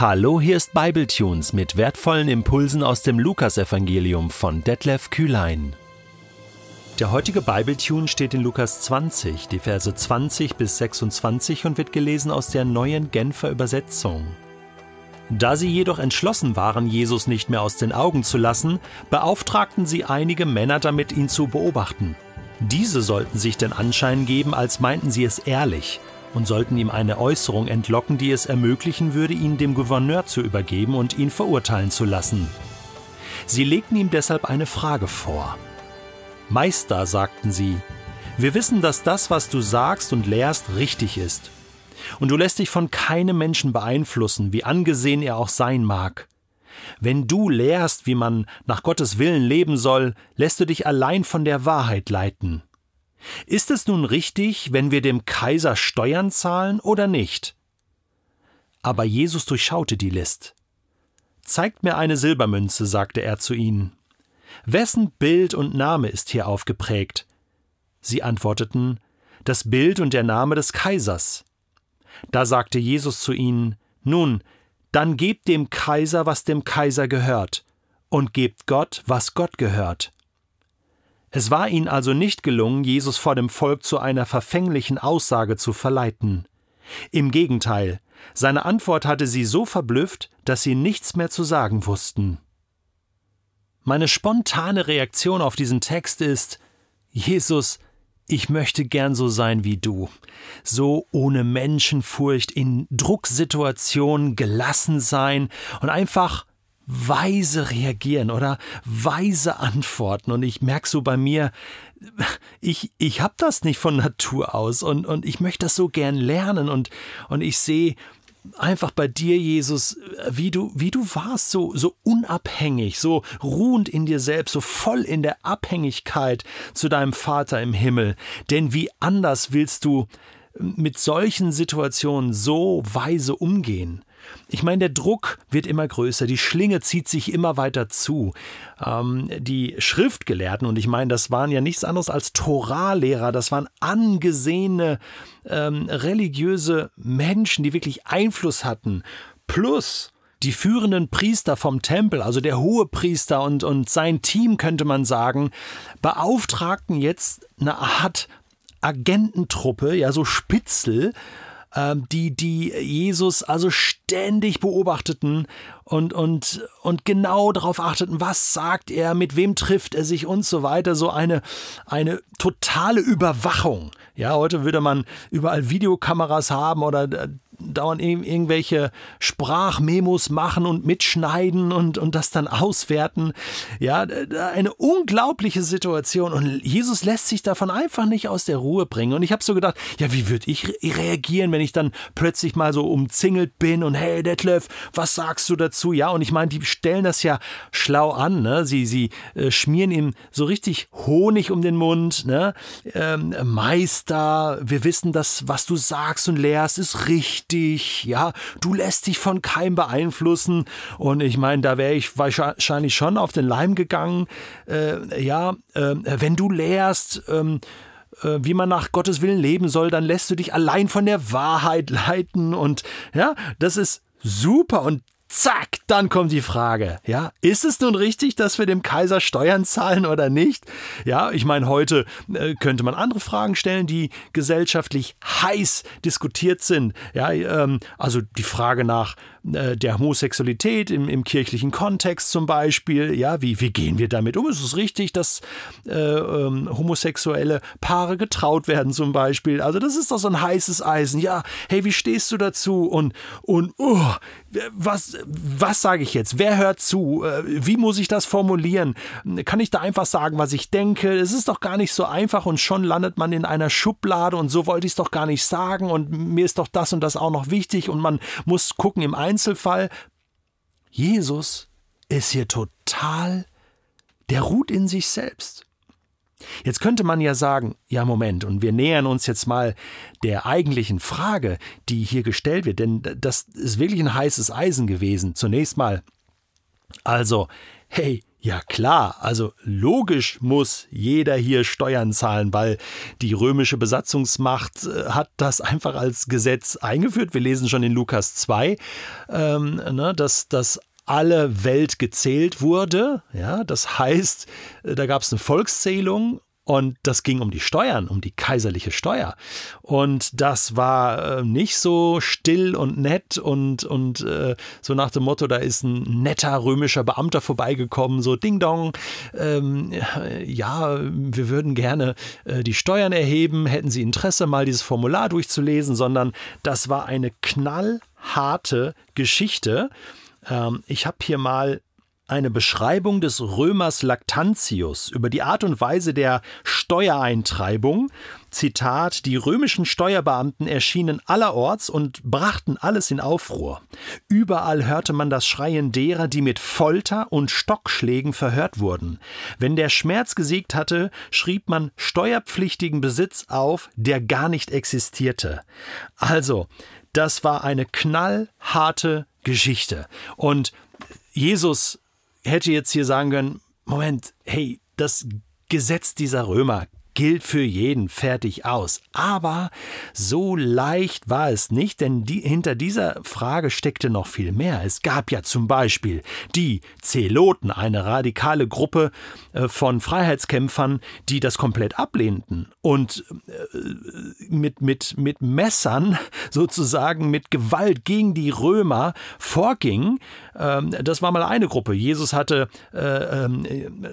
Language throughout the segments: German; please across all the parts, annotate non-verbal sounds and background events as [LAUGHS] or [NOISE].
Hallo, hier ist Bibletunes mit wertvollen Impulsen aus dem Lukasevangelium von Detlef Kühlein. Der heutige Bibletune steht in Lukas 20, die Verse 20 bis 26 und wird gelesen aus der neuen Genfer Übersetzung. Da sie jedoch entschlossen waren, Jesus nicht mehr aus den Augen zu lassen, beauftragten sie einige Männer damit, ihn zu beobachten. Diese sollten sich den Anschein geben, als meinten sie es ehrlich und sollten ihm eine Äußerung entlocken, die es ermöglichen würde, ihn dem Gouverneur zu übergeben und ihn verurteilen zu lassen. Sie legten ihm deshalb eine Frage vor. Meister, sagten sie, wir wissen, dass das, was du sagst und lehrst, richtig ist. Und du lässt dich von keinem Menschen beeinflussen, wie angesehen er auch sein mag. Wenn du lehrst, wie man nach Gottes Willen leben soll, lässt du dich allein von der Wahrheit leiten. Ist es nun richtig, wenn wir dem Kaiser Steuern zahlen oder nicht? Aber Jesus durchschaute die List. Zeigt mir eine Silbermünze, sagte er zu ihnen. Wessen Bild und Name ist hier aufgeprägt? Sie antworteten, das Bild und der Name des Kaisers. Da sagte Jesus zu ihnen, Nun, dann gebt dem Kaiser, was dem Kaiser gehört, und gebt Gott, was Gott gehört. Es war ihnen also nicht gelungen, Jesus vor dem Volk zu einer verfänglichen Aussage zu verleiten. Im Gegenteil, seine Antwort hatte sie so verblüfft, dass sie nichts mehr zu sagen wussten. Meine spontane Reaktion auf diesen Text ist Jesus, ich möchte gern so sein wie du, so ohne Menschenfurcht in Drucksituationen gelassen sein und einfach weise reagieren oder weise antworten. Und ich merke so bei mir, ich, ich habe das nicht von Natur aus und, und ich möchte das so gern lernen und, und ich sehe einfach bei dir, Jesus, wie du, wie du warst, so, so unabhängig, so ruhend in dir selbst, so voll in der Abhängigkeit zu deinem Vater im Himmel. Denn wie anders willst du mit solchen Situationen so weise umgehen? Ich meine, der Druck wird immer größer, die Schlinge zieht sich immer weiter zu. Ähm, die Schriftgelehrten, und ich meine, das waren ja nichts anderes als Toralehrer, das waren angesehene ähm, religiöse Menschen, die wirklich Einfluss hatten, plus die führenden Priester vom Tempel, also der Hohepriester und, und sein Team, könnte man sagen, beauftragten jetzt eine Art Agententruppe, ja, so Spitzel, die, die Jesus also ständig beobachteten und, und, und genau darauf achteten, was sagt er, mit wem trifft er sich und so weiter. So eine, eine totale Überwachung. Ja, heute würde man überall Videokameras haben oder äh, dauernd irgendwelche Sprachmemos machen und mitschneiden und, und das dann auswerten. Ja, eine unglaubliche Situation. Und Jesus lässt sich davon einfach nicht aus der Ruhe bringen. Und ich habe so gedacht, ja, wie würde ich reagieren, wenn ich dann plötzlich mal so umzingelt bin und hey Detlef, was sagst du dazu? Ja, und ich meine, die stellen das ja schlau an. Ne? Sie, sie äh, schmieren ihm so richtig Honig um den Mund. Ne? Ähm, Meister, wir wissen, dass was du sagst und lehrst, ist richtig dich, ja, du lässt dich von keinem beeinflussen. Und ich meine, da wäre ich wahrscheinlich schon auf den Leim gegangen. Äh, ja, äh, wenn du lehrst, ähm, äh, wie man nach Gottes Willen leben soll, dann lässt du dich allein von der Wahrheit leiten. Und ja, das ist super. Und Zack, dann kommt die Frage, ja, ist es nun richtig, dass wir dem Kaiser Steuern zahlen oder nicht? Ja, ich meine, heute äh, könnte man andere Fragen stellen, die gesellschaftlich heiß diskutiert sind. Ja, ähm, also die Frage nach äh, der Homosexualität im, im, kirchlichen Kontext zum Beispiel. Ja, wie, wie gehen wir damit um? Ist es richtig, dass äh, ähm, homosexuelle Paare getraut werden zum Beispiel? Also das ist doch so ein heißes Eisen. Ja, hey, wie stehst du dazu? Und, und oh, was, was sage ich jetzt? Wer hört zu? Äh, wie muss ich das formulieren? Kann ich da einfach sagen, was ich denke? Es ist doch gar nicht so einfach und schon landet man in einer Schublade und so wollte ich es doch gar nicht sagen und mir ist doch das und das auch noch wichtig und man muss gucken im Einzelfall. Jesus ist hier total, der ruht in sich selbst. Jetzt könnte man ja sagen, ja Moment, und wir nähern uns jetzt mal der eigentlichen Frage, die hier gestellt wird, denn das ist wirklich ein heißes Eisen gewesen. Zunächst mal, also, hey, Ja klar, also logisch muss jeder hier Steuern zahlen, weil die römische Besatzungsmacht äh, hat das einfach als Gesetz eingeführt. Wir lesen schon in Lukas 2, ähm, ne, dass, dass alle Welt gezählt wurde. Ja, das heißt, äh, da gab es eine Volkszählung und das ging um die Steuern, um die kaiserliche Steuer. Und das war äh, nicht so still und nett und, und äh, so nach dem Motto, da ist ein netter römischer Beamter vorbeigekommen, so Ding Dong, ähm, ja, wir würden gerne äh, die Steuern erheben, hätten Sie Interesse, mal dieses Formular durchzulesen, sondern das war eine knallharte Geschichte. Ähm, ich habe hier mal eine Beschreibung des Römers Lactantius über die Art und Weise der Steuereintreibung. Zitat: Die römischen Steuerbeamten erschienen allerorts und brachten alles in Aufruhr. Überall hörte man das Schreien derer, die mit Folter und Stockschlägen verhört wurden. Wenn der Schmerz gesiegt hatte, schrieb man steuerpflichtigen Besitz auf, der gar nicht existierte. Also, das war eine knallharte Geschichte. Und Jesus hätte jetzt hier sagen können, Moment, hey, das Gesetz dieser Römer gilt für jeden fertig aus. Aber so leicht war es nicht, denn die, hinter dieser Frage steckte noch viel mehr. Es gab ja zum Beispiel die Zeloten, eine radikale Gruppe äh, von Freiheitskämpfern, die das komplett ablehnten und äh, mit, mit, mit Messern [LAUGHS] sozusagen mit Gewalt gegen die Römer vorgingen. Ähm, das war mal eine Gruppe. Jesus hatte äh, ähm,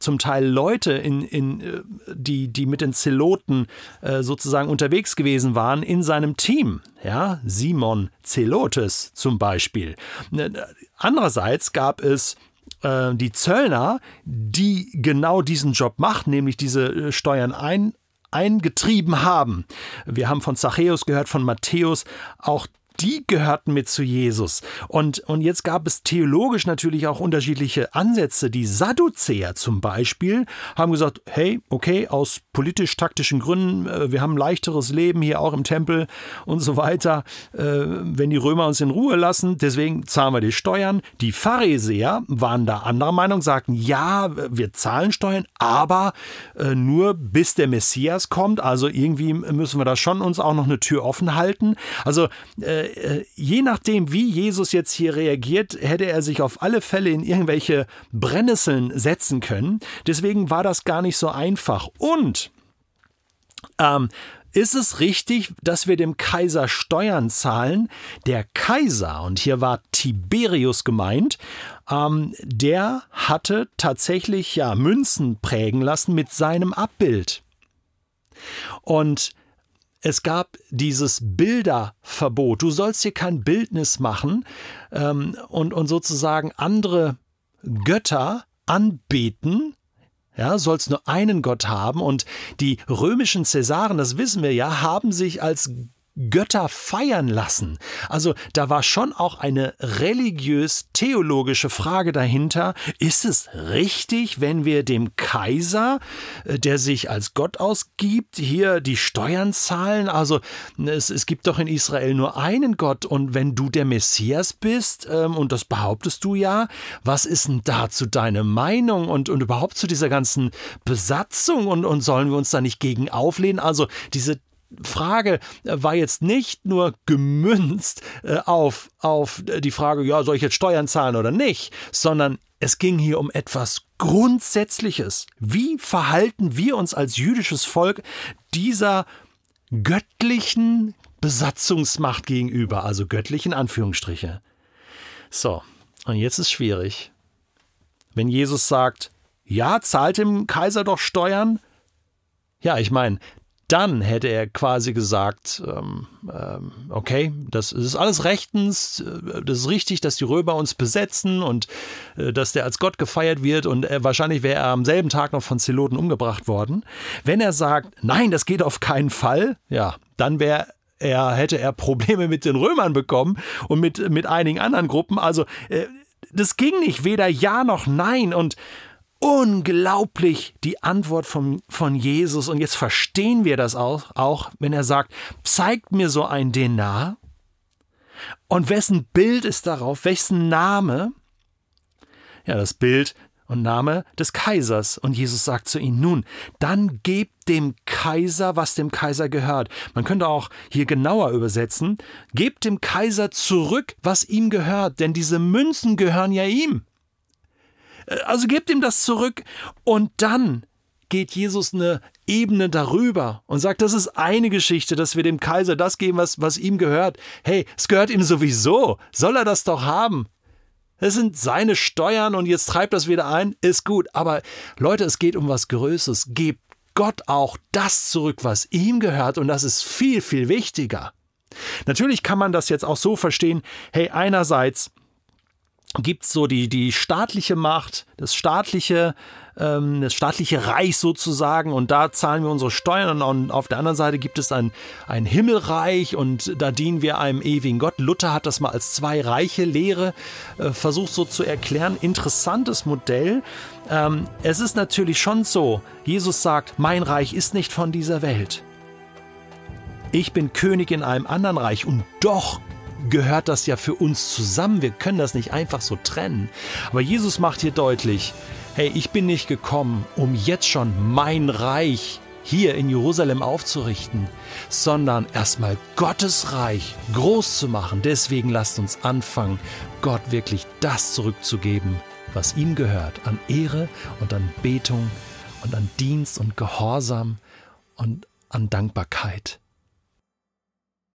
zum Teil Leute, in, in, die, die mit den Zeloten äh, sozusagen unterwegs gewesen waren in seinem Team. Ja, Simon Zelotes zum Beispiel. Äh, andererseits gab es äh, die Zöllner, die genau diesen Job machten, nämlich diese äh, Steuern ein, eingetrieben haben. Wir haben von Zachäus gehört, von Matthäus. Auch die gehörten mit zu Jesus. Und, und jetzt gab es theologisch natürlich auch unterschiedliche Ansätze. Die Sadduzäer zum Beispiel haben gesagt, hey, okay, aus politisch-taktischen Gründen, äh, wir haben ein leichteres Leben hier auch im Tempel und so weiter, äh, wenn die Römer uns in Ruhe lassen, deswegen zahlen wir die Steuern. Die Pharisäer waren da anderer Meinung, sagten, ja, wir zahlen Steuern, aber äh, nur bis der Messias kommt. Also irgendwie müssen wir da schon uns auch noch eine Tür offen halten. Also äh, je nachdem, wie Jesus jetzt hier reagiert, hätte er sich auf alle Fälle in irgendwelche Brennnesseln setzen können. Deswegen war das gar nicht so einfach. Und ähm, ist es richtig, dass wir dem Kaiser Steuern zahlen? Der Kaiser, und hier war Tiberius gemeint, ähm, der hatte tatsächlich ja Münzen prägen lassen mit seinem Abbild. Und es gab dieses Bilderverbot. Du sollst hier kein Bildnis machen ähm, und, und sozusagen andere Götter anbeten. Ja, sollst nur einen Gott haben und die römischen Cäsaren, das wissen wir ja, haben sich als Götter feiern lassen. Also da war schon auch eine religiös-theologische Frage dahinter. Ist es richtig, wenn wir dem Kaiser, äh, der sich als Gott ausgibt, hier die Steuern zahlen? Also es, es gibt doch in Israel nur einen Gott und wenn du der Messias bist, ähm, und das behauptest du ja, was ist denn dazu deine Meinung und, und überhaupt zu dieser ganzen Besatzung und, und sollen wir uns da nicht gegen auflehnen? Also diese Frage war jetzt nicht nur gemünzt äh, auf, auf die Frage, ja, soll ich jetzt Steuern zahlen oder nicht, sondern es ging hier um etwas Grundsätzliches. Wie verhalten wir uns als jüdisches Volk dieser göttlichen Besatzungsmacht gegenüber, also göttlichen Anführungsstriche? So, und jetzt ist schwierig. Wenn Jesus sagt, ja, zahlt dem Kaiser doch Steuern, ja, ich meine, dann hätte er quasi gesagt, ähm, ähm, okay, das, ist alles rechtens, äh, das ist richtig, dass die Römer uns besetzen und äh, dass der als Gott gefeiert wird und äh, wahrscheinlich wäre er am selben Tag noch von Zeloten umgebracht worden. Wenn er sagt, nein, das geht auf keinen Fall, ja, dann wäre er, hätte er Probleme mit den Römern bekommen und mit, mit einigen anderen Gruppen. Also, äh, das ging nicht, weder ja noch nein und unglaublich die Antwort von, von Jesus. Und jetzt verstehen wir das auch, auch, wenn er sagt, zeigt mir so ein Denar. Und wessen Bild ist darauf? Wessen Name? Ja, das Bild und Name des Kaisers. Und Jesus sagt zu ihnen, nun, dann gebt dem Kaiser, was dem Kaiser gehört. Man könnte auch hier genauer übersetzen, gebt dem Kaiser zurück, was ihm gehört, denn diese Münzen gehören ja ihm. Also gebt ihm das zurück und dann geht Jesus eine Ebene darüber und sagt, das ist eine Geschichte, dass wir dem Kaiser das geben, was, was ihm gehört. Hey, es gehört ihm sowieso. Soll er das doch haben? Es sind seine Steuern und jetzt treibt das wieder ein, ist gut. Aber Leute, es geht um was Größeres. Gebt Gott auch das zurück, was ihm gehört und das ist viel, viel wichtiger. Natürlich kann man das jetzt auch so verstehen, hey, einerseits gibt es so die, die staatliche Macht, das staatliche, ähm, das staatliche Reich sozusagen und da zahlen wir unsere Steuern und auf der anderen Seite gibt es ein, ein Himmelreich und da dienen wir einem ewigen Gott. Luther hat das mal als zwei Reiche Lehre äh, versucht so zu erklären. Interessantes Modell. Ähm, es ist natürlich schon so, Jesus sagt, mein Reich ist nicht von dieser Welt. Ich bin König in einem anderen Reich und doch gehört das ja für uns zusammen. Wir können das nicht einfach so trennen. Aber Jesus macht hier deutlich, hey, ich bin nicht gekommen, um jetzt schon mein Reich hier in Jerusalem aufzurichten, sondern erstmal Gottes Reich groß zu machen. Deswegen lasst uns anfangen, Gott wirklich das zurückzugeben, was ihm gehört, an Ehre und an Betung und an Dienst und Gehorsam und an Dankbarkeit.